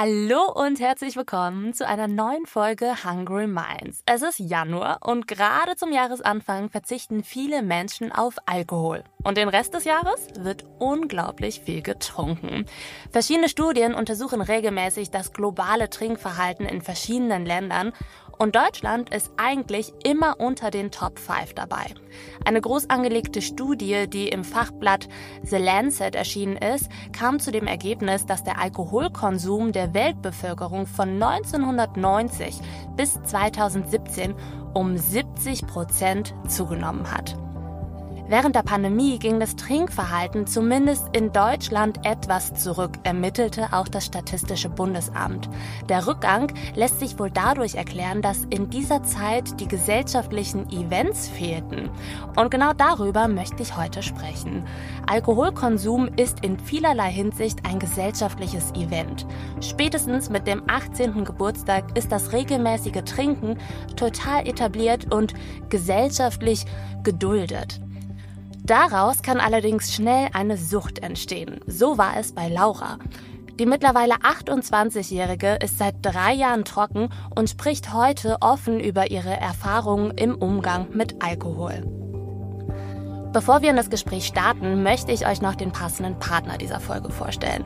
Hallo und herzlich willkommen zu einer neuen Folge Hungry Minds. Es ist Januar und gerade zum Jahresanfang verzichten viele Menschen auf Alkohol. Und den Rest des Jahres wird unglaublich viel getrunken. Verschiedene Studien untersuchen regelmäßig das globale Trinkverhalten in verschiedenen Ländern und Deutschland ist eigentlich immer unter den Top 5 dabei. Eine groß angelegte Studie, die im Fachblatt The Lancet erschienen ist, kam zu dem Ergebnis, dass der Alkoholkonsum der Weltbevölkerung von 1990 bis 2017 um 70 Prozent zugenommen hat. Während der Pandemie ging das Trinkverhalten zumindest in Deutschland etwas zurück, ermittelte auch das Statistische Bundesamt. Der Rückgang lässt sich wohl dadurch erklären, dass in dieser Zeit die gesellschaftlichen Events fehlten. Und genau darüber möchte ich heute sprechen. Alkoholkonsum ist in vielerlei Hinsicht ein gesellschaftliches Event. Spätestens mit dem 18. Geburtstag ist das regelmäßige Trinken total etabliert und gesellschaftlich geduldet. Daraus kann allerdings schnell eine Sucht entstehen. So war es bei Laura. Die mittlerweile 28-Jährige ist seit drei Jahren trocken und spricht heute offen über ihre Erfahrungen im Umgang mit Alkohol. Bevor wir in das Gespräch starten, möchte ich euch noch den passenden Partner dieser Folge vorstellen.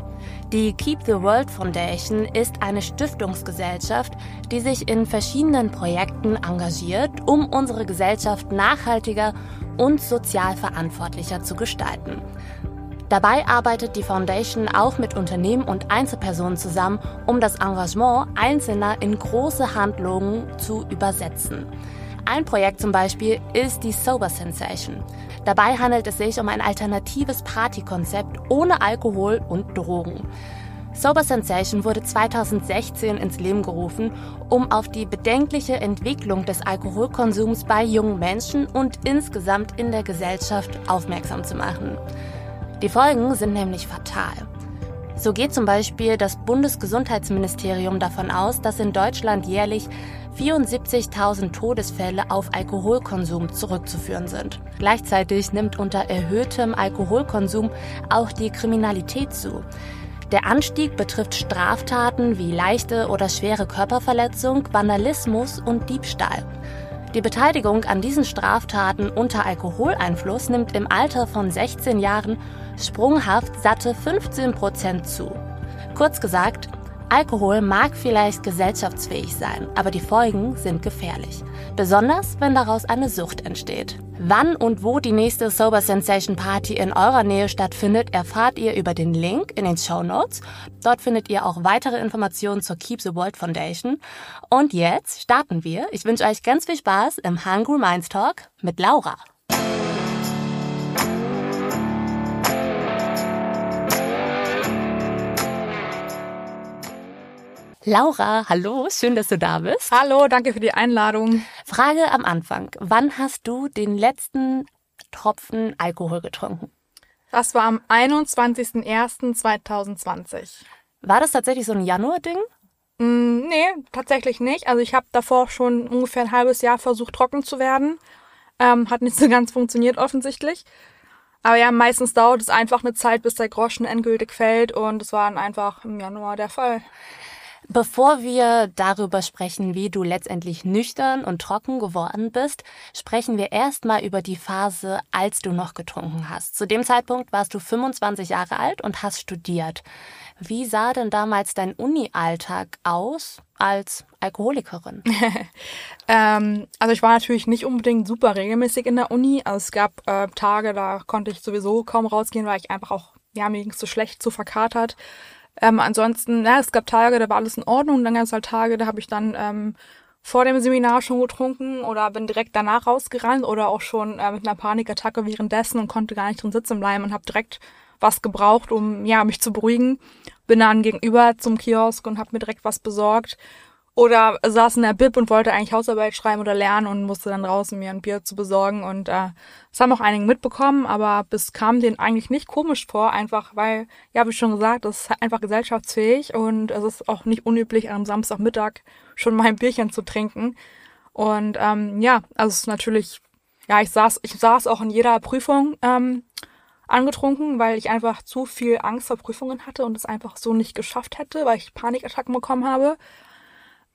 Die Keep the World Foundation ist eine Stiftungsgesellschaft, die sich in verschiedenen Projekten engagiert, um unsere Gesellschaft nachhaltiger und sozial verantwortlicher zu gestalten. Dabei arbeitet die Foundation auch mit Unternehmen und Einzelpersonen zusammen, um das Engagement Einzelner in große Handlungen zu übersetzen. Ein Projekt zum Beispiel ist die Sober Sensation. Dabei handelt es sich um ein alternatives Partykonzept ohne Alkohol und Drogen. Sober Sensation wurde 2016 ins Leben gerufen, um auf die bedenkliche Entwicklung des Alkoholkonsums bei jungen Menschen und insgesamt in der Gesellschaft aufmerksam zu machen. Die Folgen sind nämlich fatal. So geht zum Beispiel das Bundesgesundheitsministerium davon aus, dass in Deutschland jährlich 74.000 Todesfälle auf Alkoholkonsum zurückzuführen sind. Gleichzeitig nimmt unter erhöhtem Alkoholkonsum auch die Kriminalität zu. Der Anstieg betrifft Straftaten wie leichte oder schwere Körperverletzung, Vandalismus und Diebstahl. Die Beteiligung an diesen Straftaten unter Alkoholeinfluss nimmt im Alter von 16 Jahren sprunghaft satte 15 Prozent zu. Kurz gesagt, Alkohol mag vielleicht gesellschaftsfähig sein, aber die Folgen sind gefährlich. Besonders, wenn daraus eine Sucht entsteht. Wann und wo die nächste Sober Sensation Party in eurer Nähe stattfindet, erfahrt ihr über den Link in den Show Notes. Dort findet ihr auch weitere Informationen zur Keep the World Foundation. Und jetzt starten wir. Ich wünsche euch ganz viel Spaß im Hungry Minds Talk mit Laura. Laura, hallo, schön, dass du da bist. Hallo, danke für die Einladung. Frage am Anfang. Wann hast du den letzten Tropfen Alkohol getrunken? Das war am 21.01.2020. War das tatsächlich so ein Januar-Ding? Mm, nee, tatsächlich nicht. Also ich habe davor schon ungefähr ein halbes Jahr versucht, trocken zu werden. Ähm, hat nicht so ganz funktioniert offensichtlich. Aber ja, meistens dauert es einfach eine Zeit, bis der Groschen endgültig fällt und es war dann einfach im Januar der Fall. Bevor wir darüber sprechen, wie du letztendlich nüchtern und trocken geworden bist, sprechen wir erstmal über die Phase, als du noch getrunken hast. Zu dem Zeitpunkt warst du 25 Jahre alt und hast studiert. Wie sah denn damals dein Uni-Alltag aus als Alkoholikerin? ähm, also ich war natürlich nicht unbedingt super regelmäßig in der Uni. Also es gab äh, Tage, da konnte ich sowieso kaum rausgehen, weil ich einfach auch, ja, mir ging es so schlecht, zu verkatert. Ähm, ansonsten, ja, es gab Tage, da war alles in Ordnung, dann gab es halt Tage, da habe ich dann ähm, vor dem Seminar schon getrunken oder bin direkt danach rausgerannt oder auch schon äh, mit einer Panikattacke währenddessen und konnte gar nicht drin sitzen bleiben und habe direkt was gebraucht, um ja mich zu beruhigen. Bin dann gegenüber zum Kiosk und habe mir direkt was besorgt. Oder saß in der Bib und wollte eigentlich Hausarbeit schreiben oder lernen und musste dann draußen mir ein Bier zu besorgen. Und äh, das haben auch einige mitbekommen, aber es kam denen eigentlich nicht komisch vor, einfach weil, ja, wie schon gesagt, das ist einfach gesellschaftsfähig und es ist auch nicht unüblich, am Samstagmittag schon mal ein Bierchen zu trinken. Und ähm, ja, also es ist natürlich, ja, ich saß, ich saß auch in jeder Prüfung ähm, angetrunken, weil ich einfach zu viel Angst vor Prüfungen hatte und es einfach so nicht geschafft hätte, weil ich Panikattacken bekommen habe.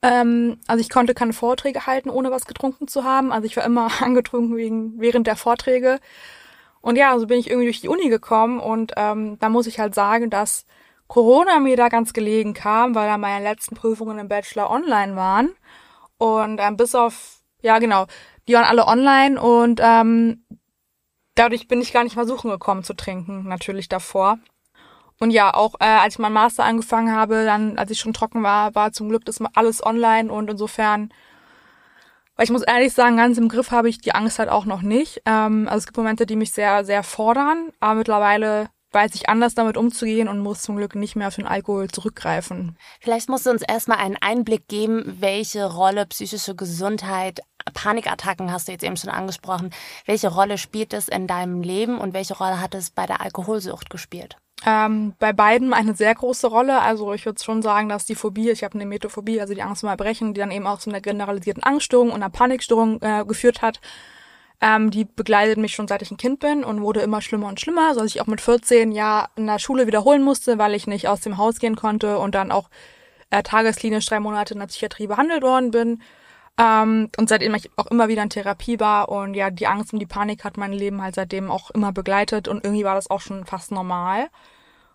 Ähm, also ich konnte keine Vorträge halten, ohne was getrunken zu haben. Also ich war immer angetrunken wegen, während der Vorträge. Und ja, so bin ich irgendwie durch die Uni gekommen und ähm, da muss ich halt sagen, dass Corona mir da ganz gelegen kam, weil da meine letzten Prüfungen im Bachelor online waren. Und ähm, bis auf, ja genau, die waren alle online und ähm, dadurch bin ich gar nicht mal suchen gekommen zu trinken, natürlich davor. Und ja, auch äh, als ich meinen Master angefangen habe, dann, als ich schon trocken war, war zum Glück das alles online und insofern, weil ich muss ehrlich sagen, ganz im Griff habe ich die Angst halt auch noch nicht. Ähm, also es gibt Momente, die mich sehr, sehr fordern, aber mittlerweile weiß ich anders damit umzugehen und muss zum Glück nicht mehr auf den Alkohol zurückgreifen. Vielleicht musst du uns erstmal einen Einblick geben, welche Rolle psychische Gesundheit, Panikattacken hast du jetzt eben schon angesprochen, welche Rolle spielt es in deinem Leben und welche Rolle hat es bei der Alkoholsucht gespielt? Ähm, bei beiden eine sehr große Rolle. Also ich würde schon sagen, dass die Phobie, ich habe eine Metophobie, also die Angst vor Erbrechen, die dann eben auch zu einer generalisierten Angststörung und einer Panikstörung äh, geführt hat. Ähm, die begleitet mich schon seit ich ein Kind bin und wurde immer schlimmer und schlimmer, so dass ich auch mit 14 ja in der Schule wiederholen musste, weil ich nicht aus dem Haus gehen konnte und dann auch äh, tagesklinisch drei Monate in der Psychiatrie behandelt worden bin. Ähm, und seitdem ich auch immer wieder in Therapie war und ja, die Angst und die Panik hat mein Leben halt seitdem auch immer begleitet und irgendwie war das auch schon fast normal.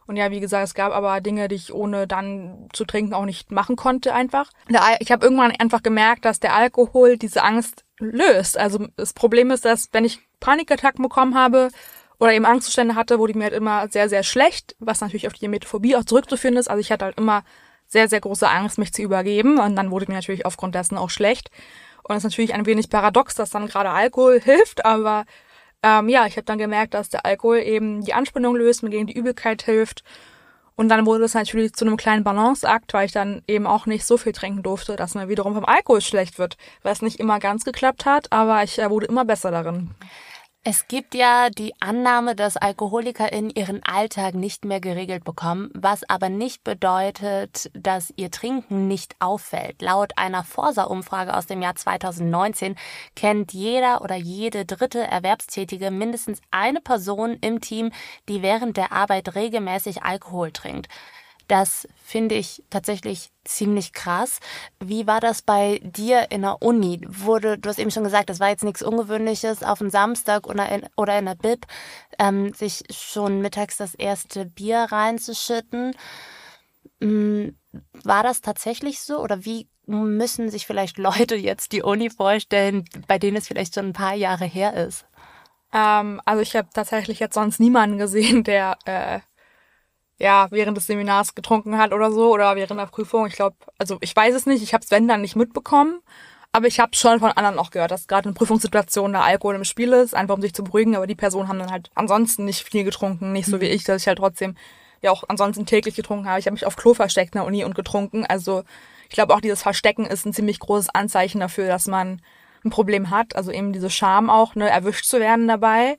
Und ja, wie gesagt, es gab aber Dinge, die ich ohne dann zu trinken auch nicht machen konnte einfach. Ich habe irgendwann einfach gemerkt, dass der Alkohol diese Angst löst. Also das Problem ist, dass wenn ich Panikattacken bekommen habe oder eben Angstzustände hatte, wurde mir halt immer sehr, sehr schlecht, was natürlich auf die Emetophobie auch zurückzuführen ist. Also ich hatte halt immer sehr, sehr große Angst, mich zu übergeben. Und dann wurde mir natürlich aufgrund dessen auch schlecht. Und es ist natürlich ein wenig paradox, dass dann gerade Alkohol hilft, aber ähm, ja, ich habe dann gemerkt, dass der Alkohol eben die Anspannung löst, mir gegen die Übelkeit hilft. Und dann wurde es natürlich zu einem kleinen Balanceakt, weil ich dann eben auch nicht so viel trinken durfte, dass mir wiederum vom Alkohol schlecht wird, was nicht immer ganz geklappt hat, aber ich äh, wurde immer besser darin. Es gibt ja die Annahme, dass Alkoholiker in ihren Alltag nicht mehr geregelt bekommen, was aber nicht bedeutet, dass ihr Trinken nicht auffällt. Laut einer Forsa-Umfrage aus dem Jahr 2019 kennt jeder oder jede dritte Erwerbstätige mindestens eine Person im Team, die während der Arbeit regelmäßig Alkohol trinkt. Das finde ich tatsächlich ziemlich krass. Wie war das bei dir in der Uni? Wurde, du hast eben schon gesagt, das war jetzt nichts Ungewöhnliches, auf dem Samstag oder in, oder in der Bib ähm, sich schon mittags das erste Bier reinzuschütten. Ähm, war das tatsächlich so oder wie müssen sich vielleicht Leute jetzt die Uni vorstellen, bei denen es vielleicht schon ein paar Jahre her ist? Ähm, also ich habe tatsächlich jetzt sonst niemanden gesehen, der äh, ja, während des Seminars getrunken hat oder so oder während der Prüfung. Ich glaube, also ich weiß es nicht, ich habe es wenn dann nicht mitbekommen, aber ich habe schon von anderen auch gehört, dass gerade in Prüfungssituationen der Alkohol im Spiel ist, einfach um sich zu beruhigen, aber die Personen haben dann halt ansonsten nicht viel getrunken, nicht so wie mhm. ich, dass ich halt trotzdem ja auch ansonsten täglich getrunken habe. Ich habe mich auf Klo versteckt in der Uni und getrunken. Also ich glaube auch dieses Verstecken ist ein ziemlich großes Anzeichen dafür, dass man ein Problem hat. Also eben diese Scham auch, ne, erwischt zu werden dabei.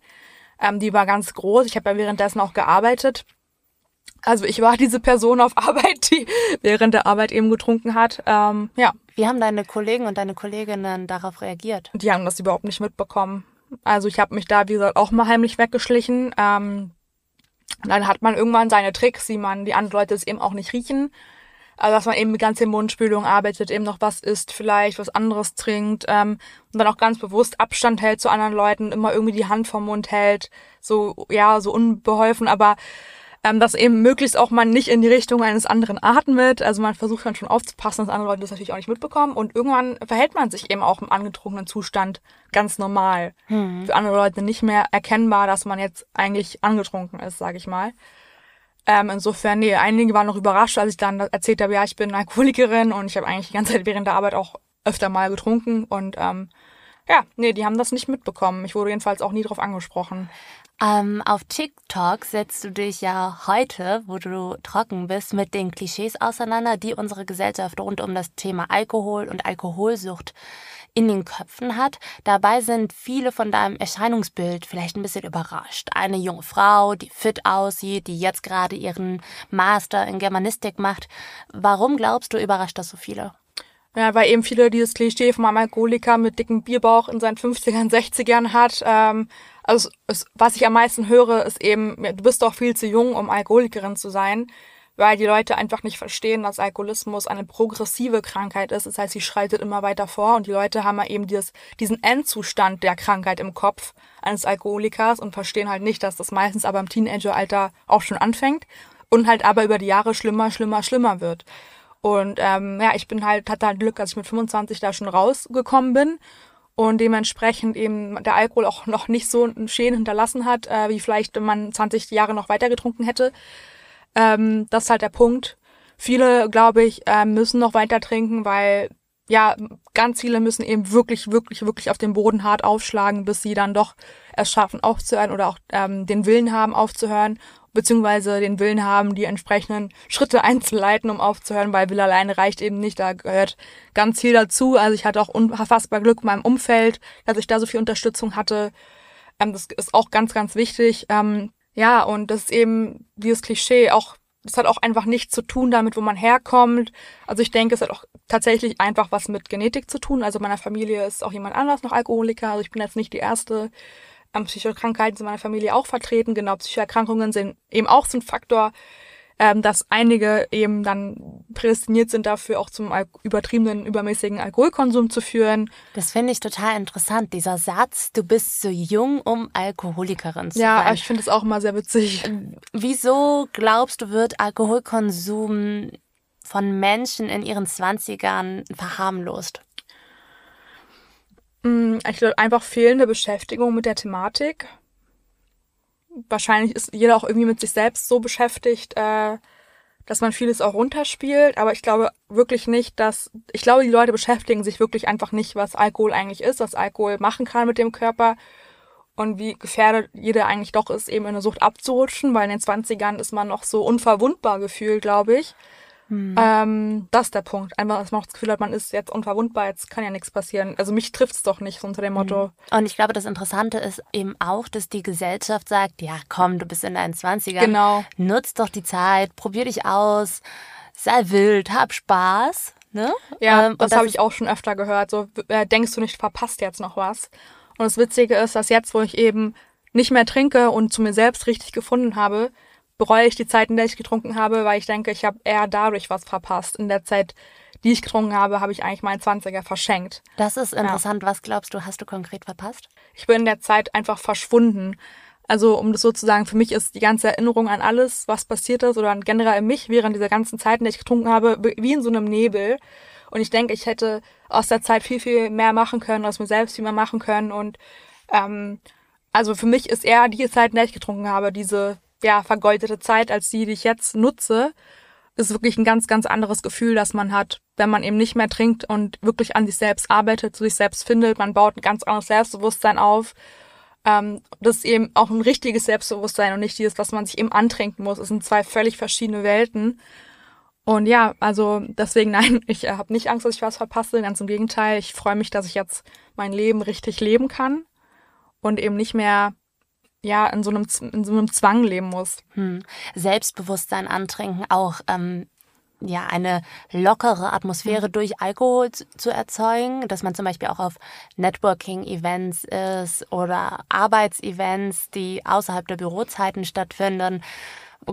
Ähm, die war ganz groß. Ich habe ja währenddessen auch gearbeitet also ich war diese Person auf Arbeit, die während der Arbeit eben getrunken hat. Ähm, ja. Wie haben deine Kollegen und deine Kolleginnen darauf reagiert? Die haben das überhaupt nicht mitbekommen. Also ich habe mich da, wie gesagt, auch mal heimlich weggeschlichen. Ähm, dann hat man irgendwann seine Tricks, die man, die anderen Leute es eben auch nicht riechen. Also dass man eben mit ganzer Mundspülung arbeitet, eben noch was isst, vielleicht was anderes trinkt ähm, und dann auch ganz bewusst Abstand hält zu anderen Leuten, immer irgendwie die Hand vom Mund hält, so ja, so unbeholfen, aber ähm, dass eben möglichst auch man nicht in die Richtung eines anderen atmet. Also man versucht dann schon aufzupassen, dass andere Leute das natürlich auch nicht mitbekommen. Und irgendwann verhält man sich eben auch im angetrunkenen Zustand ganz normal. Hm. Für andere Leute nicht mehr erkennbar, dass man jetzt eigentlich angetrunken ist, sage ich mal. Ähm, insofern, nee, einige waren noch überrascht, als ich dann erzählt habe, ja, ich bin Alkoholikerin und ich habe eigentlich die ganze Zeit während der Arbeit auch öfter mal getrunken und ähm, ja, nee, die haben das nicht mitbekommen. Ich wurde jedenfalls auch nie darauf angesprochen. Ähm, auf TikTok setzt du dich ja heute, wo du trocken bist, mit den Klischees auseinander, die unsere Gesellschaft rund um das Thema Alkohol und Alkoholsucht in den Köpfen hat. Dabei sind viele von deinem Erscheinungsbild vielleicht ein bisschen überrascht. Eine junge Frau, die fit aussieht, die jetzt gerade ihren Master in Germanistik macht. Warum glaubst du, überrascht das so viele? Ja, weil eben viele dieses Klischee einem Alkoholiker mit dicken Bierbauch in seinen 50ern, 60ern hat. Ähm, also es, was ich am meisten höre, ist eben, du bist doch viel zu jung, um Alkoholikerin zu sein, weil die Leute einfach nicht verstehen, dass Alkoholismus eine progressive Krankheit ist. Das heißt, sie schreitet immer weiter vor und die Leute haben eben dieses, diesen Endzustand der Krankheit im Kopf eines Alkoholikers und verstehen halt nicht, dass das meistens aber im Teenageralter auch schon anfängt und halt aber über die Jahre schlimmer, schlimmer, schlimmer wird. Und ähm, ja, ich bin halt, hatte halt Glück, dass ich mit 25 da schon rausgekommen bin und dementsprechend eben der Alkohol auch noch nicht so einen Schäden hinterlassen hat, äh, wie vielleicht, wenn man 20 Jahre noch weiter getrunken hätte. Ähm, das ist halt der Punkt. Viele, glaube ich, äh, müssen noch weiter trinken, weil ja, ganz viele müssen eben wirklich, wirklich, wirklich auf den Boden hart aufschlagen, bis sie dann doch es schaffen aufzuhören oder auch ähm, den Willen haben aufzuhören beziehungsweise den Willen haben, die entsprechenden Schritte einzuleiten, um aufzuhören, weil Will alleine reicht eben nicht. Da gehört ganz viel dazu. Also ich hatte auch unfassbar Glück in meinem Umfeld, dass ich da so viel Unterstützung hatte. Ähm, das ist auch ganz, ganz wichtig. Ähm, ja, und das ist eben dieses Klischee auch das hat auch einfach nichts zu tun damit, wo man herkommt. Also ich denke, es hat auch tatsächlich einfach was mit Genetik zu tun. Also meiner Familie ist auch jemand anders noch Alkoholiker. Also ich bin jetzt nicht die erste ähm, Psychokrankheiten sind in meiner Familie auch vertreten. Genau, Psychoerkrankungen sind eben auch so ein Faktor, ähm, dass einige eben dann prädestiniert sind dafür, auch zum übertriebenen, übermäßigen Alkoholkonsum zu führen. Das finde ich total interessant, dieser Satz, du bist zu jung, um Alkoholikerin zu ja, sein. Ja, ich finde es auch immer sehr witzig. Wieso glaubst du, wird Alkoholkonsum von Menschen in ihren Zwanzigern verharmlost? Mm, ich glaube, einfach fehlende Beschäftigung mit der Thematik. Wahrscheinlich ist jeder auch irgendwie mit sich selbst so beschäftigt, äh, dass man vieles auch runterspielt. Aber ich glaube wirklich nicht, dass. Ich glaube, die Leute beschäftigen sich wirklich einfach nicht, was Alkohol eigentlich ist, was Alkohol machen kann mit dem Körper und wie gefährdet jeder eigentlich doch ist, eben in eine Sucht abzurutschen, weil in den 20ern ist man noch so unverwundbar gefühlt, glaube ich. Hm. Ähm, das ist der Punkt. Einfach, dass man auch das Gefühl hat, man ist jetzt unverwundbar, jetzt kann ja nichts passieren. Also mich trifft es doch nicht, so unter dem Motto. Hm. Und ich glaube, das Interessante ist eben auch, dass die Gesellschaft sagt, ja komm, du bist in deinen 20ern. Genau. Nutz doch die Zeit, probier dich aus, sei wild, hab Spaß. Ne? Ja, ähm, das, das habe ich auch schon öfter gehört. So, äh, denkst du nicht, verpasst jetzt noch was? Und das Witzige ist, dass jetzt, wo ich eben nicht mehr trinke und zu mir selbst richtig gefunden habe, bereue ich die Zeit, in der ich getrunken habe, weil ich denke, ich habe eher dadurch was verpasst. In der Zeit, die ich getrunken habe, habe ich eigentlich meinen 20er verschenkt. Das ist interessant. Ja. Was glaubst du, hast du konkret verpasst? Ich bin in der Zeit einfach verschwunden. Also, um das sozusagen, für mich ist die ganze Erinnerung an alles, was passiert ist oder generell in mich während dieser ganzen Zeit, in der ich getrunken habe, wie in so einem Nebel. Und ich denke, ich hätte aus der Zeit viel, viel mehr machen können, aus mir selbst viel mehr machen können. Und ähm, also für mich ist eher die Zeit, in der ich getrunken habe, diese ja, vergeudete Zeit als die, die ich jetzt nutze, ist wirklich ein ganz, ganz anderes Gefühl, das man hat, wenn man eben nicht mehr trinkt und wirklich an sich selbst arbeitet, zu sich selbst findet. Man baut ein ganz anderes Selbstbewusstsein auf. Ähm, das ist eben auch ein richtiges Selbstbewusstsein und nicht dieses, was man sich eben antrinken muss. Es sind zwei völlig verschiedene Welten. Und ja, also deswegen nein, ich äh, habe nicht Angst, dass ich was verpasse. Ganz im Gegenteil, ich freue mich, dass ich jetzt mein Leben richtig leben kann und eben nicht mehr ja in so einem in so einem Zwang leben muss. Hm. Selbstbewusstsein antrinken, auch ähm, ja eine lockere Atmosphäre mhm. durch Alkohol zu erzeugen, dass man zum Beispiel auch auf Networking-Events ist oder Arbeitsevents, die außerhalb der Bürozeiten stattfinden.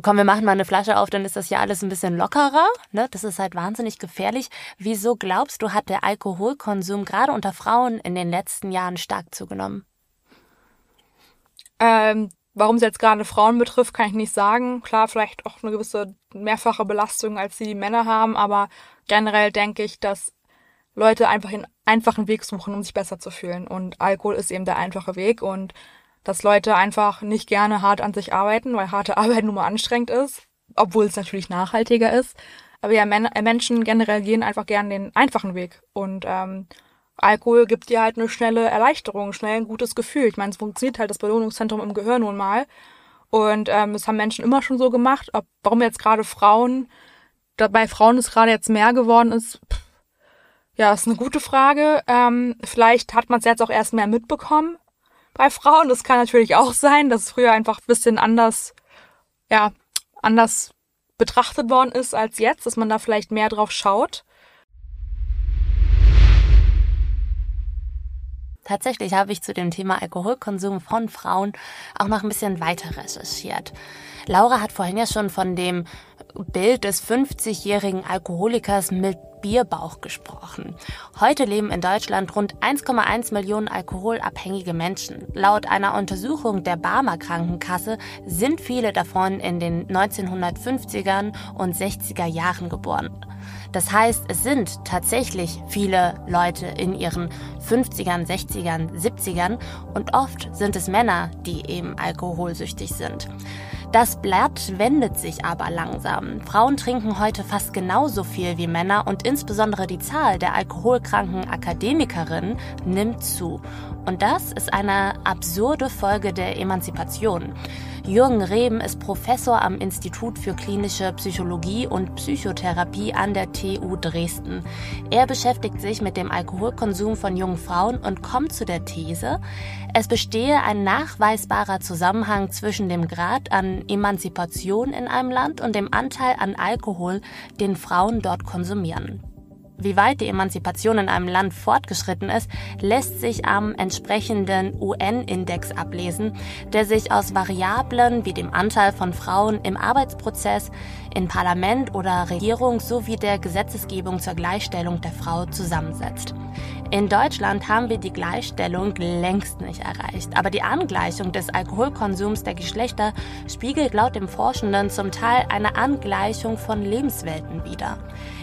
Komm, wir machen mal eine Flasche auf, dann ist das ja alles ein bisschen lockerer. Ne? Das ist halt wahnsinnig gefährlich. Wieso glaubst du, hat der Alkoholkonsum gerade unter Frauen in den letzten Jahren stark zugenommen? Ähm, warum es jetzt gerade Frauen betrifft, kann ich nicht sagen. Klar, vielleicht auch eine gewisse mehrfache Belastung, als sie die Männer haben, aber generell denke ich, dass Leute einfach einen einfachen Weg suchen, um sich besser zu fühlen. Und Alkohol ist eben der einfache Weg und dass Leute einfach nicht gerne hart an sich arbeiten, weil harte Arbeit nun mal anstrengend ist, obwohl es natürlich nachhaltiger ist. Aber ja, Men Menschen generell gehen einfach gerne den einfachen Weg. Und ähm, Alkohol gibt dir halt eine schnelle Erleichterung, schnell ein gutes Gefühl. Ich meine, es funktioniert halt das Belohnungszentrum im Gehirn nun mal. Und ähm, das haben Menschen immer schon so gemacht. Ob, warum jetzt gerade Frauen, bei Frauen ist gerade jetzt mehr geworden ist, pff, ja, ist eine gute Frage. Ähm, vielleicht hat man es jetzt auch erst mehr mitbekommen bei Frauen. Das kann natürlich auch sein, dass es früher einfach ein bisschen anders, ja, anders betrachtet worden ist als jetzt, dass man da vielleicht mehr drauf schaut. Tatsächlich habe ich zu dem Thema Alkoholkonsum von Frauen auch noch ein bisschen weiter recherchiert. Laura hat vorhin ja schon von dem Bild des 50-jährigen Alkoholikers mit Bierbauch gesprochen. Heute leben in Deutschland rund 1,1 Millionen alkoholabhängige Menschen. Laut einer Untersuchung der Barmer Krankenkasse sind viele davon in den 1950ern und 60er Jahren geboren. Das heißt, es sind tatsächlich viele Leute in ihren 50ern, 60ern, 70ern und oft sind es Männer, die eben alkoholsüchtig sind. Das Blatt wendet sich aber langsam. Frauen trinken heute fast genauso viel wie Männer und insbesondere die Zahl der alkoholkranken Akademikerinnen nimmt zu. Und das ist eine absurde Folge der Emanzipation. Jürgen Reben ist Professor am Institut für klinische Psychologie und Psychotherapie an der TU Dresden. Er beschäftigt sich mit dem Alkoholkonsum von jungen Frauen und kommt zu der These, es bestehe ein nachweisbarer Zusammenhang zwischen dem Grad an Emanzipation in einem Land und dem Anteil an Alkohol, den Frauen dort konsumieren. Wie weit die Emanzipation in einem Land fortgeschritten ist, lässt sich am entsprechenden UN-Index ablesen, der sich aus Variablen wie dem Anteil von Frauen im Arbeitsprozess, in Parlament oder Regierung sowie der Gesetzesgebung zur Gleichstellung der Frau zusammensetzt. In Deutschland haben wir die Gleichstellung längst nicht erreicht, aber die Angleichung des Alkoholkonsums der Geschlechter spiegelt laut dem Forschenden zum Teil eine Angleichung von Lebenswelten wider.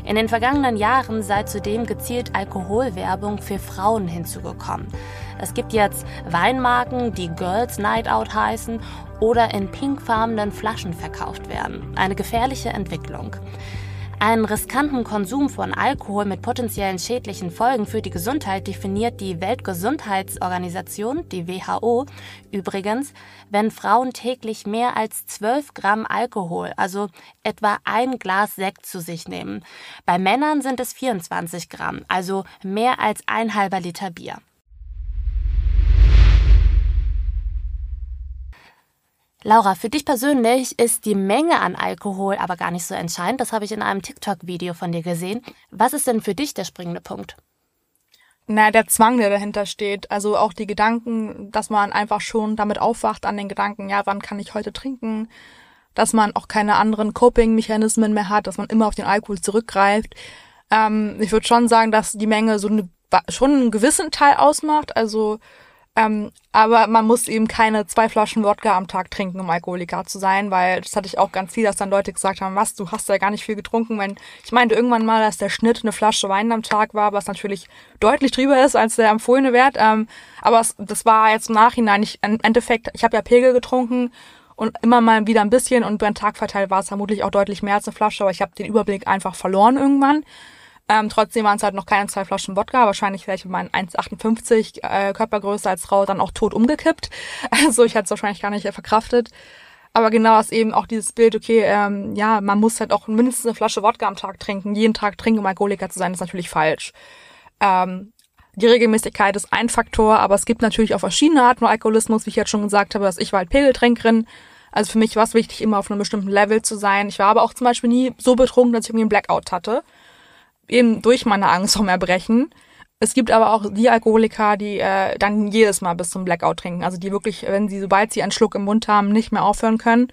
In den vergangenen Jahren sei zudem gezielt Alkoholwerbung für Frauen hinzugekommen. Es gibt jetzt Weinmarken, die Girls Night Out heißen oder in pinkfarbenen Flaschen verkauft werden. Eine gefährliche Entwicklung. Einen riskanten Konsum von Alkohol mit potenziellen schädlichen Folgen für die Gesundheit definiert die Weltgesundheitsorganisation, die WHO, übrigens, wenn Frauen täglich mehr als 12 Gramm Alkohol, also etwa ein Glas Sekt zu sich nehmen. Bei Männern sind es 24 Gramm, also mehr als ein halber Liter Bier. Laura, für dich persönlich ist die Menge an Alkohol aber gar nicht so entscheidend. Das habe ich in einem TikTok-Video von dir gesehen. Was ist denn für dich der springende Punkt? Na, der Zwang, der dahinter steht. Also auch die Gedanken, dass man einfach schon damit aufwacht an den Gedanken, ja, wann kann ich heute trinken? Dass man auch keine anderen Coping-Mechanismen mehr hat, dass man immer auf den Alkohol zurückgreift. Ähm, ich würde schon sagen, dass die Menge so eine, schon einen gewissen Teil ausmacht. Also ähm, aber man muss eben keine zwei Flaschen Wodka am Tag trinken, um Alkoholiker zu sein, weil das hatte ich auch ganz viel, dass dann Leute gesagt haben, was, du hast ja gar nicht viel getrunken. Wenn ich meinte irgendwann mal, dass der Schnitt eine Flasche Wein am Tag war, was natürlich deutlich drüber ist als der empfohlene Wert. Ähm, aber es, das war jetzt im Nachhinein nicht, im Endeffekt, ich habe ja Pegel getrunken und immer mal wieder ein bisschen und über den Tag verteilt war es vermutlich auch deutlich mehr als eine Flasche, aber ich habe den Überblick einfach verloren irgendwann. Ähm, trotzdem waren es halt noch keine zwei Flaschen Wodka. Wahrscheinlich wäre ich mit meinen 1,58 äh, Körpergröße als Frau dann auch tot umgekippt. Also ich hätte es wahrscheinlich gar nicht verkraftet. Aber genau ist eben auch dieses Bild, okay, ähm, ja, man muss halt auch mindestens eine Flasche Wodka am Tag trinken. Jeden Tag trinken, um Alkoholiker zu sein, ist natürlich falsch. Ähm, die Regelmäßigkeit ist ein Faktor, aber es gibt natürlich auch verschiedene Arten von Alkoholismus, wie ich jetzt schon gesagt habe, dass ich war halt Pegeltrinkerin. Also für mich war es wichtig, immer auf einem bestimmten Level zu sein. Ich war aber auch zum Beispiel nie so betrunken, dass ich irgendwie einen Blackout hatte eben durch meine Angst vom Erbrechen. Es gibt aber auch die Alkoholiker, die äh, dann jedes Mal bis zum Blackout trinken. Also die wirklich, wenn sie, sobald sie einen Schluck im Mund haben, nicht mehr aufhören können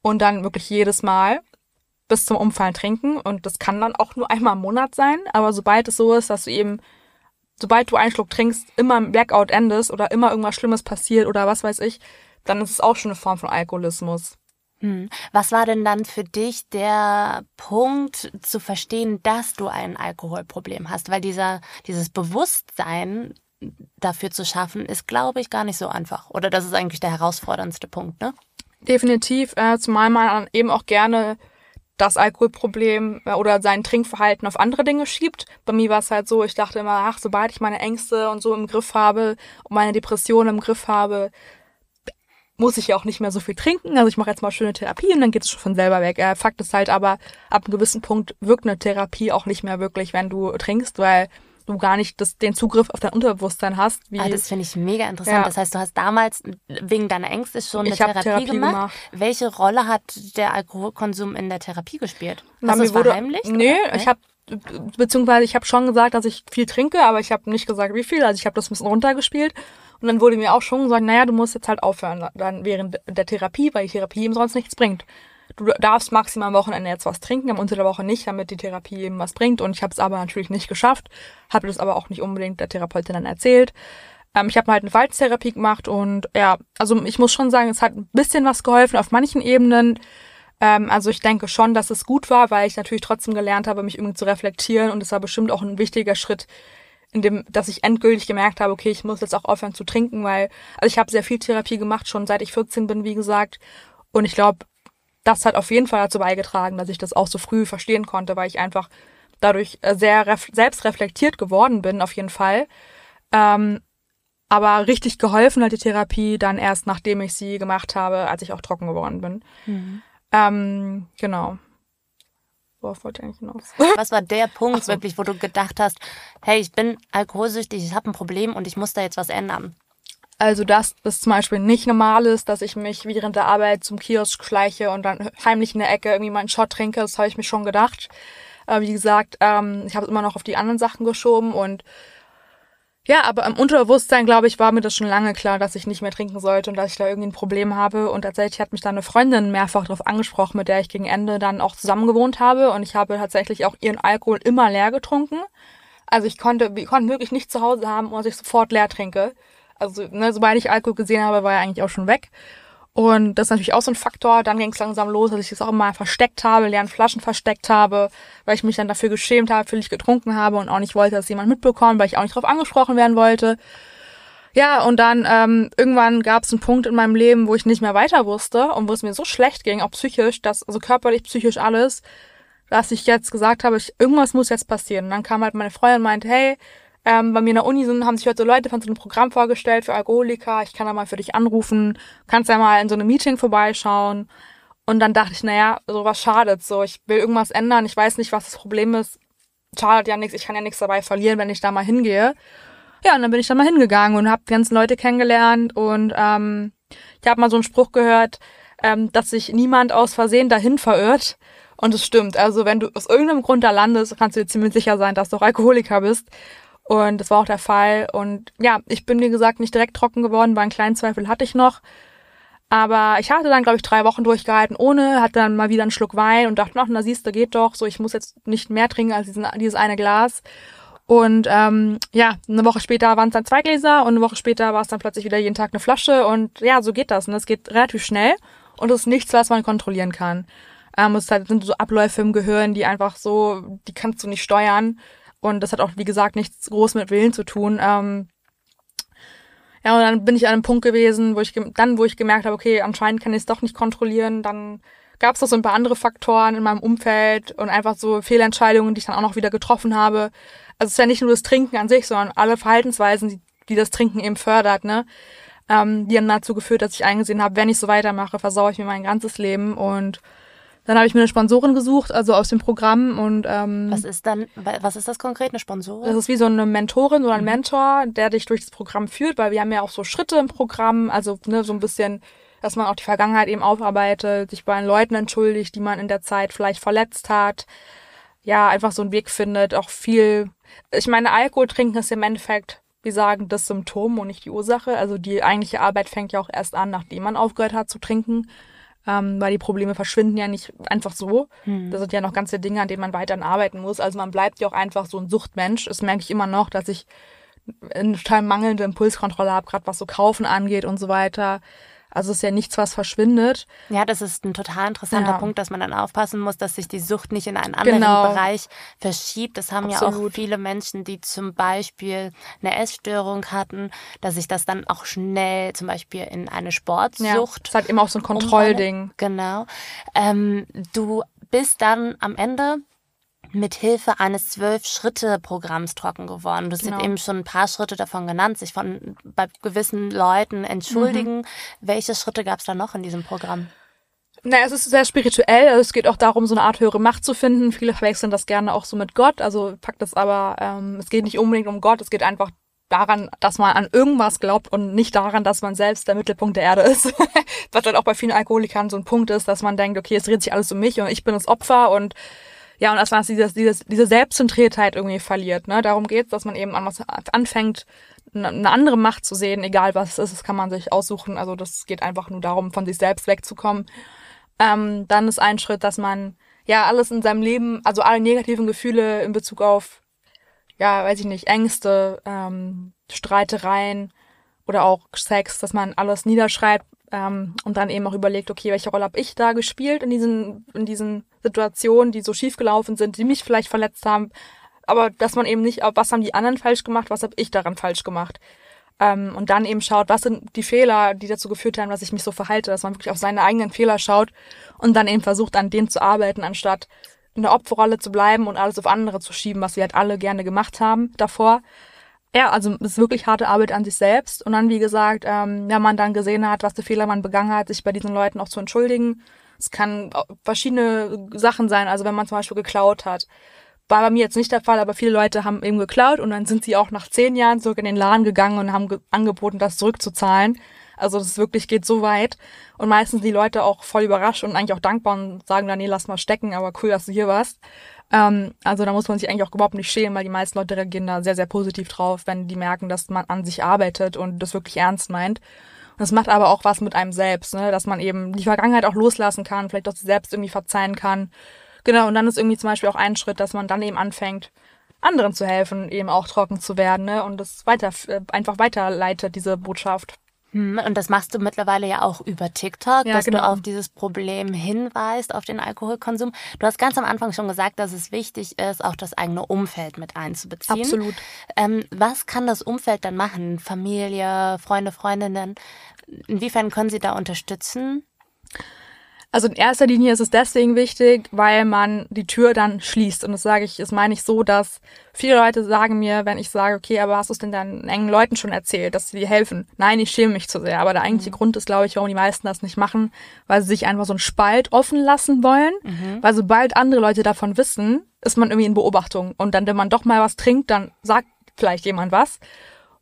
und dann wirklich jedes Mal bis zum Umfallen trinken. Und das kann dann auch nur einmal im Monat sein. Aber sobald es so ist, dass du eben, sobald du einen Schluck trinkst, immer im Blackout endest oder immer irgendwas Schlimmes passiert oder was weiß ich, dann ist es auch schon eine Form von Alkoholismus. Hm. Was war denn dann für dich der Punkt zu verstehen, dass du ein Alkoholproblem hast? Weil dieser, dieses Bewusstsein dafür zu schaffen, ist, glaube ich, gar nicht so einfach. Oder das ist eigentlich der herausforderndste Punkt, ne? Definitiv, äh, zumal man eben auch gerne das Alkoholproblem äh, oder sein Trinkverhalten auf andere Dinge schiebt. Bei mir war es halt so, ich dachte immer, ach, sobald ich meine Ängste und so im Griff habe und meine Depressionen im Griff habe, muss ich ja auch nicht mehr so viel trinken. Also ich mache jetzt mal schöne Therapie und dann geht es schon von selber weg. Äh, Fakt ist halt aber, ab einem gewissen Punkt wirkt eine Therapie auch nicht mehr wirklich, wenn du trinkst, weil du gar nicht das, den Zugriff auf dein Unterbewusstsein hast. Wie, ah, das finde ich mega interessant. Ja. Das heißt, du hast damals wegen deiner Ängste schon eine Therapie, Therapie gemacht. gemacht. Welche Rolle hat der Alkoholkonsum in der Therapie gespielt? Hast du es verheimlicht? Nee, oder? ich habe beziehungsweise ich habe schon gesagt, dass ich viel trinke, aber ich habe nicht gesagt, wie viel. Also ich habe das ein bisschen runtergespielt. Und dann wurde mir auch schon gesagt, naja, du musst jetzt halt aufhören dann während der Therapie, weil die Therapie ihm sonst nichts bringt. Du darfst maximal am Wochenende jetzt was trinken, am unter der Woche nicht, damit die Therapie eben was bringt. Und ich habe es aber natürlich nicht geschafft, habe das aber auch nicht unbedingt der Therapeutin dann erzählt. Ähm, ich habe halt eine Verhaltenstherapie gemacht und ja, also ich muss schon sagen, es hat ein bisschen was geholfen auf manchen Ebenen. Ähm, also ich denke schon, dass es gut war, weil ich natürlich trotzdem gelernt habe, mich irgendwie zu reflektieren und es war bestimmt auch ein wichtiger Schritt, in dem, dass ich endgültig gemerkt habe, okay, ich muss jetzt auch aufhören zu trinken, weil, also ich habe sehr viel Therapie gemacht, schon seit ich 14 bin, wie gesagt. Und ich glaube, das hat auf jeden Fall dazu beigetragen, dass ich das auch so früh verstehen konnte, weil ich einfach dadurch äh, sehr selbst reflektiert geworden bin, auf jeden Fall. Ähm, aber richtig geholfen hat die Therapie dann erst, nachdem ich sie gemacht habe, als ich auch trocken geworden bin. Mhm. Ähm, genau. Worauf wollte ich eigentlich hinaus? Was war der Punkt so. wirklich, wo du gedacht hast, hey, ich bin alkoholsüchtig, ich habe ein Problem und ich muss da jetzt was ändern? Also, dass das zum Beispiel nicht normal ist, dass ich mich während der Arbeit zum Kiosk schleiche und dann heimlich in der Ecke irgendwie mal einen Shot trinke, das habe ich mir schon gedacht. Aber wie gesagt, ähm, ich habe es immer noch auf die anderen Sachen geschoben und ja, aber im Unterbewusstsein, glaube ich, war mir das schon lange klar, dass ich nicht mehr trinken sollte und dass ich da irgendwie ein Problem habe. Und tatsächlich hat mich da eine Freundin mehrfach darauf angesprochen, mit der ich gegen Ende dann auch zusammen gewohnt habe. Und ich habe tatsächlich auch ihren Alkohol immer leer getrunken. Also ich konnte, wir konnten wirklich nicht zu Hause haben, und ich sofort leer trinke. Also, ne, sobald ich Alkohol gesehen habe, war er eigentlich auch schon weg. Und das ist natürlich auch so ein Faktor. Dann ging es langsam los, dass ich es auch immer versteckt habe, leeren Flaschen versteckt habe, weil ich mich dann dafür geschämt habe, für ich getrunken habe und auch nicht wollte, dass jemand mitbekommt, weil ich auch nicht darauf angesprochen werden wollte. Ja, und dann ähm, irgendwann gab es einen Punkt in meinem Leben, wo ich nicht mehr weiter wusste und wo es mir so schlecht ging, auch psychisch, dass, also körperlich, psychisch alles, dass ich jetzt gesagt habe, ich, irgendwas muss jetzt passieren. Und dann kam halt meine Freundin und meinte, hey, ähm, bei mir in der Uni sind, haben sich heute so Leute von so einem Programm vorgestellt für Alkoholiker. Ich kann da mal für dich anrufen. Kannst ja mal in so einem Meeting vorbeischauen. Und dann dachte ich, naja, sowas schadet so. Ich will irgendwas ändern. Ich weiß nicht, was das Problem ist. Schadet ja nichts. Ich kann ja nichts dabei verlieren, wenn ich da mal hingehe. Ja, und dann bin ich da mal hingegangen und habe die ganzen Leute kennengelernt. Und ähm, ich habe mal so einen Spruch gehört, ähm, dass sich niemand aus Versehen dahin verirrt. Und es stimmt. Also wenn du aus irgendeinem Grund da landest, kannst du dir ziemlich sicher sein, dass du auch Alkoholiker bist. Und das war auch der Fall. Und ja, ich bin, wie gesagt, nicht direkt trocken geworden, weil einen kleinen Zweifel hatte ich noch. Aber ich hatte dann, glaube ich, drei Wochen durchgehalten ohne, hatte dann mal wieder einen Schluck Wein und dachte, ach, na siehst du, geht doch. So, ich muss jetzt nicht mehr trinken als diesen, dieses eine Glas. Und ähm, ja, eine Woche später waren es dann zwei Gläser und eine Woche später war es dann plötzlich wieder jeden Tag eine Flasche. Und ja, so geht das. Und das geht relativ schnell. Und das ist nichts, was man kontrollieren kann. Ähm, es halt, sind so Abläufe im Gehirn, die einfach so, die kannst du nicht steuern. Und das hat auch, wie gesagt, nichts groß mit Willen zu tun. Ähm, ja, und dann bin ich an einem Punkt gewesen, wo ich dann, wo ich gemerkt habe, okay, anscheinend kann ich es doch nicht kontrollieren. Dann gab es noch so ein paar andere Faktoren in meinem Umfeld und einfach so Fehlentscheidungen, die ich dann auch noch wieder getroffen habe. Also es ist ja nicht nur das Trinken an sich, sondern alle Verhaltensweisen, die, die das Trinken eben fördert, ne? Ähm, die haben dazu geführt, dass ich eingesehen habe, wenn ich so weitermache, versaue ich mir mein ganzes Leben und dann habe ich mir eine Sponsorin gesucht, also aus dem Programm und ähm, was ist dann, was ist das konkret, eine Sponsorin? Das ist wie so eine Mentorin oder ein mhm. Mentor, der dich durch das Programm führt, weil wir haben ja auch so Schritte im Programm, also ne, so ein bisschen, dass man auch die Vergangenheit eben aufarbeitet, sich bei den Leuten entschuldigt, die man in der Zeit vielleicht verletzt hat, ja, einfach so einen Weg findet, auch viel, ich meine, Alkohol trinken ist im Endeffekt, wir sagen, das Symptom und nicht die Ursache, also die eigentliche Arbeit fängt ja auch erst an, nachdem man aufgehört hat zu trinken ähm, weil die Probleme verschwinden ja nicht einfach so. Hm. Das sind ja noch ganze Dinge, an denen man weiterhin arbeiten muss. Also man bleibt ja auch einfach so ein Suchtmensch. Das merke ich immer noch, dass ich eine total mangelnde Impulskontrolle habe, gerade was so Kaufen angeht und so weiter. Also es ist ja nichts, was verschwindet. Ja, das ist ein total interessanter ja. Punkt, dass man dann aufpassen muss, dass sich die Sucht nicht in einen anderen genau. Bereich verschiebt. Das haben Absolut. ja auch viele Menschen, die zum Beispiel eine Essstörung hatten, dass sich das dann auch schnell zum Beispiel in eine Sportsucht. Ja, das ist halt immer auch so ein Kontrollding. Genau. Ähm, du bist dann am Ende mit Hilfe eines Zwölf-Schritte-Programms trocken geworden. Du hast genau. eben schon ein paar Schritte davon genannt, sich von bei gewissen Leuten entschuldigen. Mhm. Welche Schritte gab es da noch in diesem Programm? Naja, es ist sehr spirituell. Also es geht auch darum, so eine Art höhere Macht zu finden. Viele verwechseln das gerne auch so mit Gott. Also packt das aber, ähm, es geht nicht unbedingt um Gott, es geht einfach daran, dass man an irgendwas glaubt und nicht daran, dass man selbst der Mittelpunkt der Erde ist. Was dann auch bei vielen Alkoholikern so ein Punkt ist, dass man denkt, okay, es dreht sich alles um mich und ich bin das Opfer und ja, und dass man dieses, dieses, diese Selbstzentriertheit irgendwie verliert. Ne? Darum geht's, dass man eben an was anfängt, eine andere Macht zu sehen, egal was es ist, das kann man sich aussuchen. Also das geht einfach nur darum, von sich selbst wegzukommen. Ähm, dann ist ein Schritt, dass man ja alles in seinem Leben, also alle negativen Gefühle in Bezug auf, ja, weiß ich nicht, Ängste, ähm, Streitereien oder auch Sex, dass man alles niederschreibt ähm, und dann eben auch überlegt, okay, welche Rolle habe ich da gespielt in diesen, in diesen Situationen, die so schief gelaufen sind, die mich vielleicht verletzt haben, aber dass man eben nicht, was haben die anderen falsch gemacht, was habe ich daran falsch gemacht. Ähm, und dann eben schaut, was sind die Fehler, die dazu geführt haben, dass ich mich so verhalte, dass man wirklich auf seine eigenen Fehler schaut und dann eben versucht, an denen zu arbeiten, anstatt in der Opferrolle zu bleiben und alles auf andere zu schieben, was wir halt alle gerne gemacht haben davor. Ja, also es ist wirklich harte Arbeit an sich selbst. Und dann, wie gesagt, ähm, wenn man dann gesehen hat, was für Fehler man begangen hat, sich bei diesen Leuten auch zu entschuldigen. Es kann verschiedene Sachen sein, also wenn man zum Beispiel geklaut hat war bei mir jetzt nicht der Fall, aber viele Leute haben eben geklaut und dann sind sie auch nach zehn Jahren zurück in den Laden gegangen und haben ge angeboten, das zurückzuzahlen. Also das wirklich geht so weit. Und meistens die Leute auch voll überrascht und eigentlich auch dankbar und sagen dann, nee, lass mal stecken, aber cool, dass du hier warst. Ähm, also da muss man sich eigentlich auch überhaupt nicht schämen, weil die meisten Leute reagieren da sehr, sehr positiv drauf, wenn die merken, dass man an sich arbeitet und das wirklich ernst meint. Das macht aber auch was mit einem selbst, ne? dass man eben die Vergangenheit auch loslassen kann, vielleicht auch selbst irgendwie verzeihen kann Genau, und dann ist irgendwie zum Beispiel auch ein Schritt, dass man dann eben anfängt, anderen zu helfen, eben auch trocken zu werden, ne? Und das weiter, äh, einfach weiterleitet, diese Botschaft. Hm, und das machst du mittlerweile ja auch über TikTok, ja, dass genau. du auf dieses Problem hinweist, auf den Alkoholkonsum. Du hast ganz am Anfang schon gesagt, dass es wichtig ist, auch das eigene Umfeld mit einzubeziehen. Absolut. Ähm, was kann das Umfeld dann machen? Familie, Freunde, Freundinnen? Inwiefern können sie da unterstützen? Also in erster Linie ist es deswegen wichtig, weil man die Tür dann schließt. Und das sage ich, das meine ich so, dass viele Leute sagen mir, wenn ich sage, okay, aber hast du es denn deinen engen Leuten schon erzählt, dass sie dir helfen? Nein, ich schäme mich zu sehr. Aber der eigentliche mhm. Grund ist, glaube ich, warum die meisten das nicht machen, weil sie sich einfach so einen Spalt offen lassen wollen. Mhm. Weil sobald andere Leute davon wissen, ist man irgendwie in Beobachtung. Und dann, wenn man doch mal was trinkt, dann sagt vielleicht jemand was.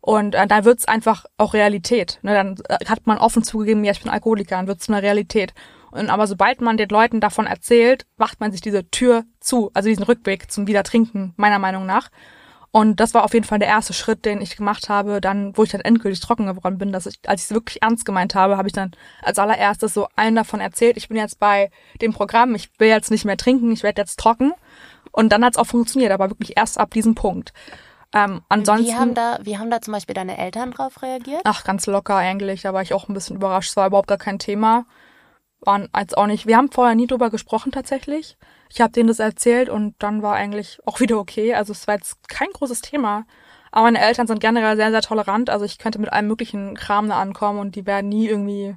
Und äh, dann wird's einfach auch Realität. Ne? Dann äh, hat man offen zugegeben, ja, ich bin Alkoholiker, dann wird's eine Realität. Und aber sobald man den Leuten davon erzählt, macht man sich diese Tür zu, also diesen Rückweg zum Wiedertrinken, meiner Meinung nach. Und das war auf jeden Fall der erste Schritt, den ich gemacht habe, dann, wo ich dann endgültig trocken geworden bin, dass ich, als ich es wirklich ernst gemeint habe, habe ich dann als allererstes so allen davon erzählt, ich bin jetzt bei dem Programm, ich will jetzt nicht mehr trinken, ich werde jetzt trocken. Und dann hat es auch funktioniert, aber wirklich erst ab diesem Punkt. Ähm, ansonsten, wie haben, da, wie haben da zum Beispiel deine Eltern drauf reagiert? Ach, ganz locker eigentlich. Da war ich auch ein bisschen überrascht. Es war überhaupt gar kein Thema waren als auch nicht. Wir haben vorher nie drüber gesprochen tatsächlich. Ich habe denen das erzählt und dann war eigentlich auch wieder okay. Also es war jetzt kein großes Thema. Aber meine Eltern sind generell sehr, sehr tolerant. Also ich könnte mit allem möglichen Kram da ankommen und die werden nie irgendwie,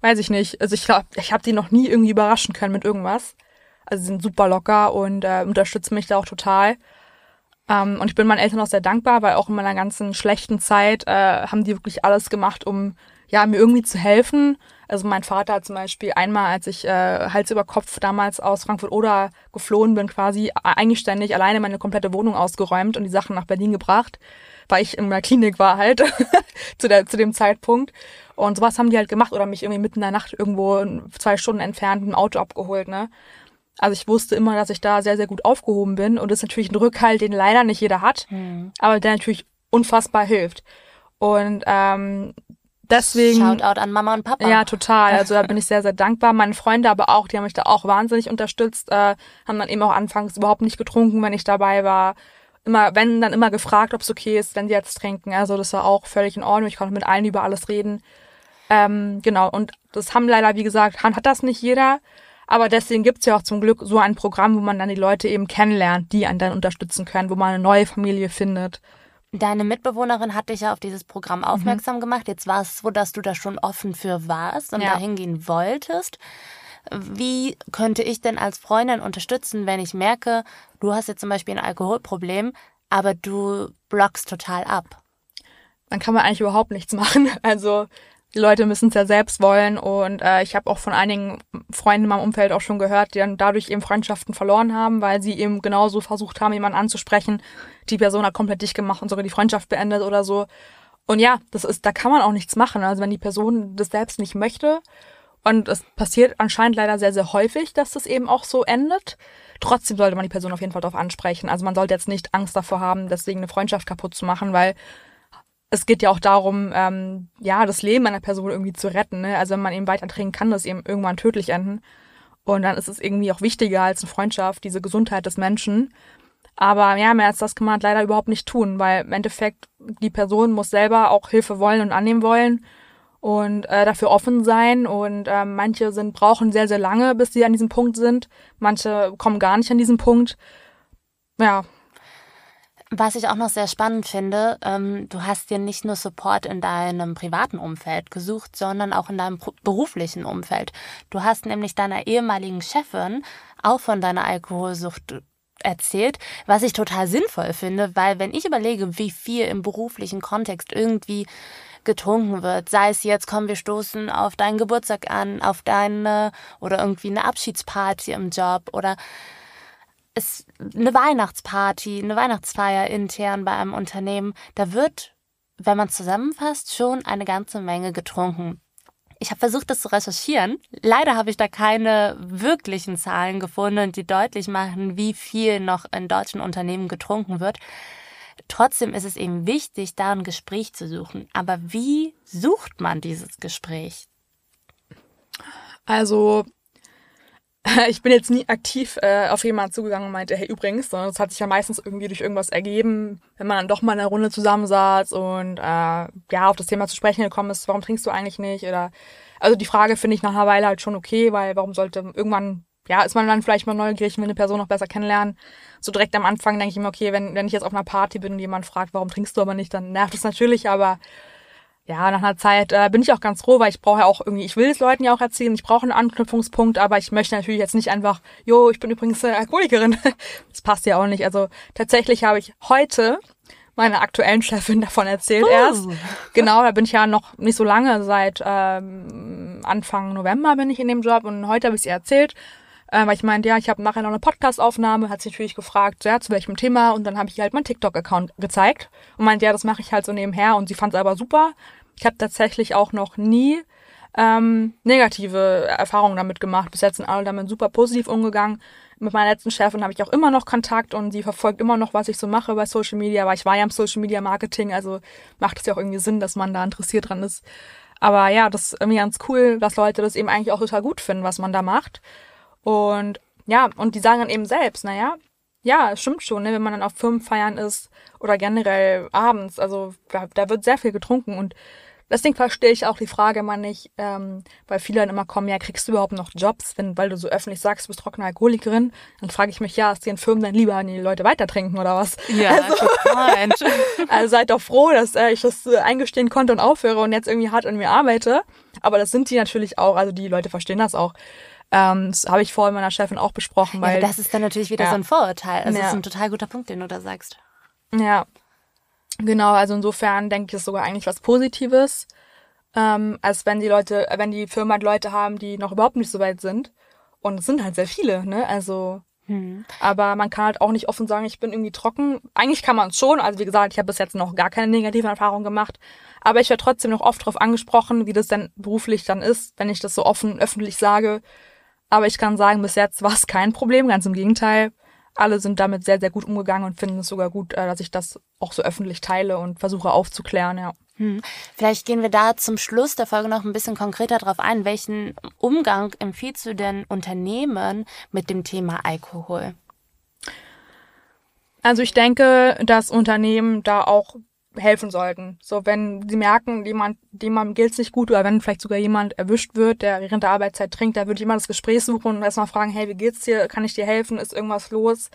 weiß ich nicht. Also ich glaube, ich habe die noch nie irgendwie überraschen können mit irgendwas. Also sie sind super locker und äh, unterstützen mich da auch total. Ähm, und ich bin meinen Eltern auch sehr dankbar, weil auch in meiner ganzen schlechten Zeit äh, haben die wirklich alles gemacht, um ja mir irgendwie zu helfen also mein Vater hat zum Beispiel einmal, als ich äh, Hals über Kopf damals aus Frankfurt oder geflohen bin, quasi eigenständig alleine meine komplette Wohnung ausgeräumt und die Sachen nach Berlin gebracht, weil ich in der Klinik war halt zu, der, zu dem Zeitpunkt. Und sowas haben die halt gemacht oder mich irgendwie mitten in der Nacht irgendwo zwei Stunden entfernt im Auto abgeholt, ne? Also ich wusste immer, dass ich da sehr, sehr gut aufgehoben bin und das ist natürlich ein Rückhalt, den leider nicht jeder hat, mhm. aber der natürlich unfassbar hilft. Und ähm, deswegen. Shoutout an Mama und Papa. Ja, total. Also da bin ich sehr, sehr dankbar. Meine Freunde aber auch, die haben mich da auch wahnsinnig unterstützt, äh, haben dann eben auch anfangs überhaupt nicht getrunken, wenn ich dabei war. Immer, wenn, dann immer gefragt, ob es okay ist, wenn sie jetzt trinken. Also das war auch völlig in Ordnung. Ich konnte mit allen über alles reden. Ähm, genau, und das haben leider, wie gesagt, hat das nicht jeder. Aber deswegen gibt's ja auch zum Glück so ein Programm, wo man dann die Leute eben kennenlernt, die einen dann unterstützen können, wo man eine neue Familie findet. Deine Mitbewohnerin hat dich ja auf dieses Programm mhm. aufmerksam mhm. gemacht. Jetzt war es so, dass du da schon offen für warst und ja. dahin gehen wolltest. Wie könnte ich denn als Freundin unterstützen, wenn ich merke, du hast jetzt zum Beispiel ein Alkoholproblem, aber du blockst total ab? Dann kann man eigentlich überhaupt nichts machen. Also die Leute müssen es ja selbst wollen und äh, ich habe auch von einigen Freunden in meinem Umfeld auch schon gehört, die dann dadurch eben Freundschaften verloren haben, weil sie eben genauso versucht haben, jemanden anzusprechen. Die Person hat komplett dicht gemacht und sogar die Freundschaft beendet oder so. Und ja, das ist, da kann man auch nichts machen. Also wenn die Person das selbst nicht möchte und es passiert anscheinend leider sehr, sehr häufig, dass das eben auch so endet. Trotzdem sollte man die Person auf jeden Fall darauf ansprechen. Also man sollte jetzt nicht Angst davor haben, deswegen eine Freundschaft kaputt zu machen, weil es geht ja auch darum, ähm, ja, das Leben einer Person irgendwie zu retten. Ne? Also wenn man eben weiter trinken kann, das eben irgendwann tödlich enden. Und dann ist es irgendwie auch wichtiger als eine Freundschaft, diese Gesundheit des Menschen. Aber ja, mehr als das kann man halt leider überhaupt nicht tun, weil im Endeffekt die Person muss selber auch Hilfe wollen und annehmen wollen und äh, dafür offen sein. Und äh, manche sind brauchen sehr, sehr lange, bis sie an diesem Punkt sind. Manche kommen gar nicht an diesen Punkt. Ja, was ich auch noch sehr spannend finde, ähm, du hast dir nicht nur Support in deinem privaten Umfeld gesucht, sondern auch in deinem beruflichen Umfeld. Du hast nämlich deiner ehemaligen Chefin auch von deiner Alkoholsucht erzählt, was ich total sinnvoll finde, weil wenn ich überlege, wie viel im beruflichen Kontext irgendwie getrunken wird, sei es jetzt, komm, wir stoßen auf deinen Geburtstag an, auf deine oder irgendwie eine Abschiedsparty im Job oder ist eine Weihnachtsparty, eine Weihnachtsfeier intern bei einem Unternehmen, da wird, wenn man zusammenfasst, schon eine ganze Menge getrunken. Ich habe versucht, das zu recherchieren. Leider habe ich da keine wirklichen Zahlen gefunden, die deutlich machen, wie viel noch in deutschen Unternehmen getrunken wird. Trotzdem ist es eben wichtig, da ein Gespräch zu suchen. Aber wie sucht man dieses Gespräch? Also ich bin jetzt nie aktiv äh, auf jemanden zugegangen und meinte, hey, übrigens, sondern das hat sich ja meistens irgendwie durch irgendwas ergeben, wenn man dann doch mal in einer Runde zusammensaß und äh, ja, auf das Thema zu sprechen gekommen ist, warum trinkst du eigentlich nicht? Oder also die Frage finde ich nach einer Weile halt schon okay, weil warum sollte irgendwann, ja, ist man dann vielleicht mal neugierig, will eine Person noch besser kennenlernen. So direkt am Anfang denke ich mir, okay, wenn, wenn ich jetzt auf einer Party bin und jemand fragt, warum trinkst du aber nicht, dann nervt es natürlich, aber ja, nach einer Zeit äh, bin ich auch ganz froh, weil ich brauche ja auch irgendwie, ich will es Leuten ja auch erzählen, ich brauche einen Anknüpfungspunkt, aber ich möchte natürlich jetzt nicht einfach, jo, ich bin übrigens äh, Alkoholikerin. das passt ja auch nicht. Also tatsächlich habe ich heute meiner aktuellen Chefin davon erzählt uh. erst. Genau, da bin ich ja noch nicht so lange, seit ähm, Anfang November bin ich in dem Job und heute habe ich sie erzählt. Äh, weil ich meinte, ja, ich habe nachher noch eine Podcast-Aufnahme, hat sie natürlich gefragt, ja, zu welchem Thema und dann habe ich ihr halt meinen TikTok-Account gezeigt und meinte, ja, das mache ich halt so nebenher und sie fand es aber super. Ich habe tatsächlich auch noch nie ähm, negative Erfahrungen damit gemacht. Bis jetzt sind alle damit super positiv umgegangen. Mit meiner letzten Chefin habe ich auch immer noch Kontakt und sie verfolgt immer noch, was ich so mache bei Social Media, weil ich war ja im Social Media Marketing, also macht es ja auch irgendwie Sinn, dass man da interessiert dran ist. Aber ja, das ist irgendwie ganz cool, dass Leute das eben eigentlich auch total gut finden, was man da macht. Und ja, und die sagen dann eben selbst, naja, ja, stimmt schon, ne, wenn man dann auf Firmenfeiern ist oder generell abends, also da, da wird sehr viel getrunken und Deswegen verstehe ich auch die Frage immer nicht, ähm, weil viele dann immer kommen, ja, kriegst du überhaupt noch Jobs, wenn, weil du so öffentlich sagst, du bist trockene Alkoholikerin? Dann frage ich mich, ja, ist dir in Firmen dann lieber, wenn die Leute weiter trinken oder was? Ja, also, also seid doch froh, dass äh, ich das äh, eingestehen konnte und aufhöre und jetzt irgendwie hart an mir arbeite. Aber das sind die natürlich auch, also die Leute verstehen das auch. Ähm, das habe ich vorhin meiner Chefin auch besprochen, weil. Ja, das ist dann natürlich wieder ja. so ein Vorurteil. Also ja. das ist ein total guter Punkt, den du da sagst. Ja, Genau, also insofern denke ich, ist sogar eigentlich was Positives, ähm, als wenn die Leute, wenn die Firma Leute haben, die noch überhaupt nicht so weit sind. Und es sind halt sehr viele, ne? Also, hm. aber man kann halt auch nicht offen sagen, ich bin irgendwie trocken. Eigentlich kann man es schon. Also wie gesagt, ich habe bis jetzt noch gar keine negativen Erfahrungen gemacht. Aber ich werde trotzdem noch oft darauf angesprochen, wie das denn beruflich dann ist, wenn ich das so offen öffentlich sage. Aber ich kann sagen, bis jetzt war es kein Problem, ganz im Gegenteil alle sind damit sehr, sehr gut umgegangen und finden es sogar gut, äh, dass ich das auch so öffentlich teile und versuche aufzuklären, ja. Hm. Vielleicht gehen wir da zum Schluss der Folge noch ein bisschen konkreter drauf ein. Welchen Umgang empfiehlst du denn Unternehmen mit dem Thema Alkohol? Also ich denke, dass Unternehmen da auch helfen sollten. So, wenn sie merken, jemand, jemandem geht's nicht gut oder wenn vielleicht sogar jemand erwischt wird, der während der Arbeitszeit trinkt, da würde ich immer das Gespräch suchen und erstmal fragen, hey, wie geht's dir? Kann ich dir helfen? Ist irgendwas los?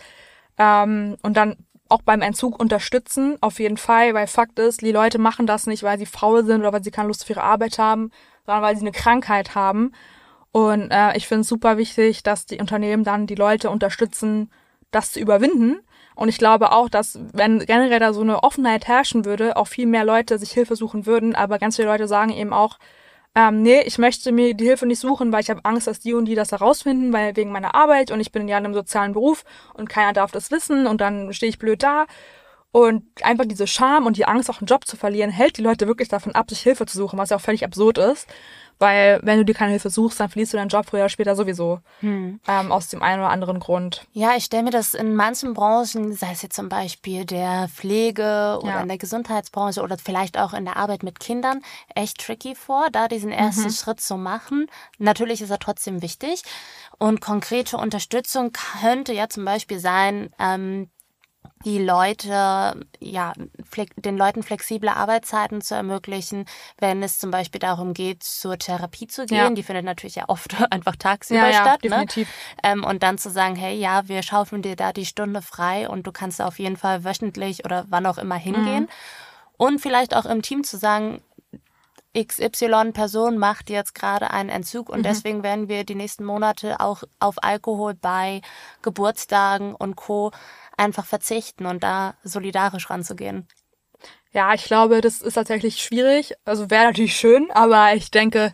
Ähm, und dann auch beim Entzug unterstützen, auf jeden Fall, weil Fakt ist, die Leute machen das nicht, weil sie faul sind oder weil sie keine Lust für ihre Arbeit haben, sondern weil sie eine Krankheit haben. Und äh, ich finde es super wichtig, dass die Unternehmen dann die Leute unterstützen, das zu überwinden. Und ich glaube auch, dass wenn generell da so eine Offenheit herrschen würde, auch viel mehr Leute sich Hilfe suchen würden. Aber ganz viele Leute sagen eben auch, ähm, nee, ich möchte mir die Hilfe nicht suchen, weil ich habe Angst, dass die und die das herausfinden, weil wegen meiner Arbeit und ich bin ja in einem sozialen Beruf und keiner darf das wissen und dann stehe ich blöd da. Und einfach diese Scham und die Angst, auch einen Job zu verlieren, hält die Leute wirklich davon ab, sich Hilfe zu suchen, was ja auch völlig absurd ist. Weil wenn du dir keine Hilfe suchst, dann verlierst du deinen Job früher oder später sowieso. Hm. Ähm, aus dem einen oder anderen Grund. Ja, ich stelle mir das in manchen Branchen, sei es jetzt zum Beispiel der Pflege oder ja. in der Gesundheitsbranche oder vielleicht auch in der Arbeit mit Kindern, echt tricky vor, da diesen ersten mhm. Schritt zu machen. Natürlich ist er trotzdem wichtig. Und konkrete Unterstützung könnte ja zum Beispiel sein, ähm, die Leute, ja, den Leuten flexible Arbeitszeiten zu ermöglichen, wenn es zum Beispiel darum geht, zur Therapie zu gehen. Ja. Die findet natürlich ja oft einfach tagsüber ja, statt. Ja, ne? definitiv. Ne? Ähm, und dann zu sagen, hey, ja, wir schaufeln dir da die Stunde frei und du kannst auf jeden Fall wöchentlich oder wann auch immer hingehen. Mhm. Und vielleicht auch im Team zu sagen, XY-Person macht jetzt gerade einen Entzug und mhm. deswegen werden wir die nächsten Monate auch auf Alkohol bei Geburtstagen und Co einfach verzichten und da solidarisch ranzugehen? Ja, ich glaube, das ist tatsächlich schwierig. Also wäre natürlich schön, aber ich denke,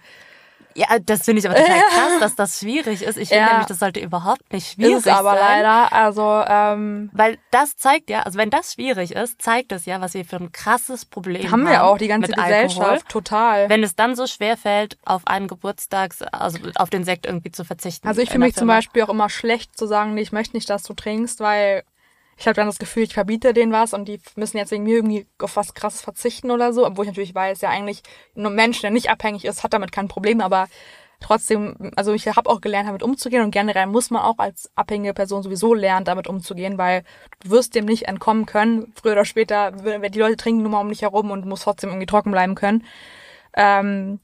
ja, das finde ich aber total krass, dass das schwierig ist. Ich finde ja. nämlich, das sollte überhaupt nicht schwierig ist es aber sein. leider. Also, ähm, Weil das zeigt ja, also wenn das schwierig ist, zeigt es ja, was wir für ein krasses Problem haben. Haben wir auch, die ganze Gesellschaft, Alkohol. total. Wenn es dann so schwer fällt, auf einen Geburtstag, also auf den Sekt irgendwie zu verzichten. Also ich fühle mich zum Beispiel auch immer schlecht zu sagen, nee, ich möchte nicht, dass du trinkst, weil ich habe dann das Gefühl, ich verbiete denen was und die müssen jetzt wegen mir irgendwie auf was krasses verzichten oder so, obwohl ich natürlich weiß, ja eigentlich ein Mensch, der nicht abhängig ist, hat damit kein Problem, aber trotzdem, also ich habe auch gelernt, damit umzugehen und generell muss man auch als abhängige Person sowieso lernen, damit umzugehen, weil du wirst dem nicht entkommen können. Früher oder später, wenn die Leute trinken nur mal um dich herum und muss trotzdem irgendwie trocken bleiben können. Ähm,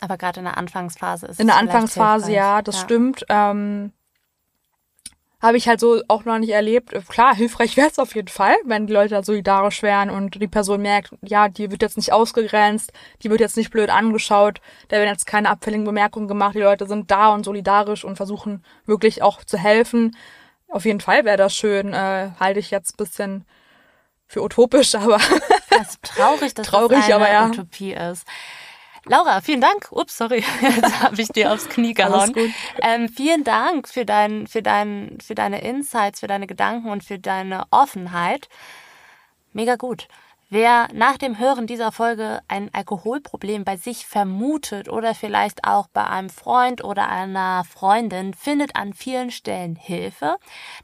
aber gerade in der Anfangsphase ist es In der Anfangsphase, ja, das ja. stimmt. Ähm, habe ich halt so auch noch nicht erlebt. Klar, hilfreich wäre es auf jeden Fall, wenn die Leute da solidarisch wären und die Person merkt, ja, die wird jetzt nicht ausgegrenzt, die wird jetzt nicht blöd angeschaut, da werden jetzt keine abfälligen Bemerkungen gemacht, die Leute sind da und solidarisch und versuchen wirklich auch zu helfen. Auf jeden Fall wäre das schön, äh, halte ich jetzt bisschen für utopisch, aber das ist traurig, dass traurig, das eine aber ja. Utopie ist. Laura, vielen Dank. Ups, sorry, jetzt habe ich dir aufs Knie gehauen. Ähm, vielen Dank für, dein, für, dein, für deine Insights, für deine Gedanken und für deine Offenheit. Mega gut. Wer nach dem Hören dieser Folge ein Alkoholproblem bei sich vermutet oder vielleicht auch bei einem Freund oder einer Freundin, findet an vielen Stellen Hilfe.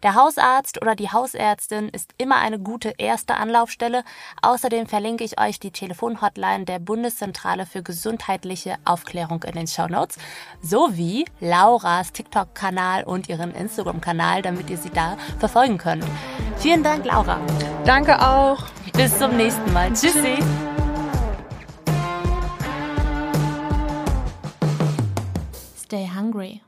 Der Hausarzt oder die Hausärztin ist immer eine gute erste Anlaufstelle. Außerdem verlinke ich euch die Telefonhotline der Bundeszentrale für gesundheitliche Aufklärung in den Show Notes sowie Lauras TikTok-Kanal und ihren Instagram-Kanal, damit ihr sie da verfolgen könnt. Vielen Dank, Laura. Danke auch. Bis zum nächsten Mal. Tschüssi. Stay hungry.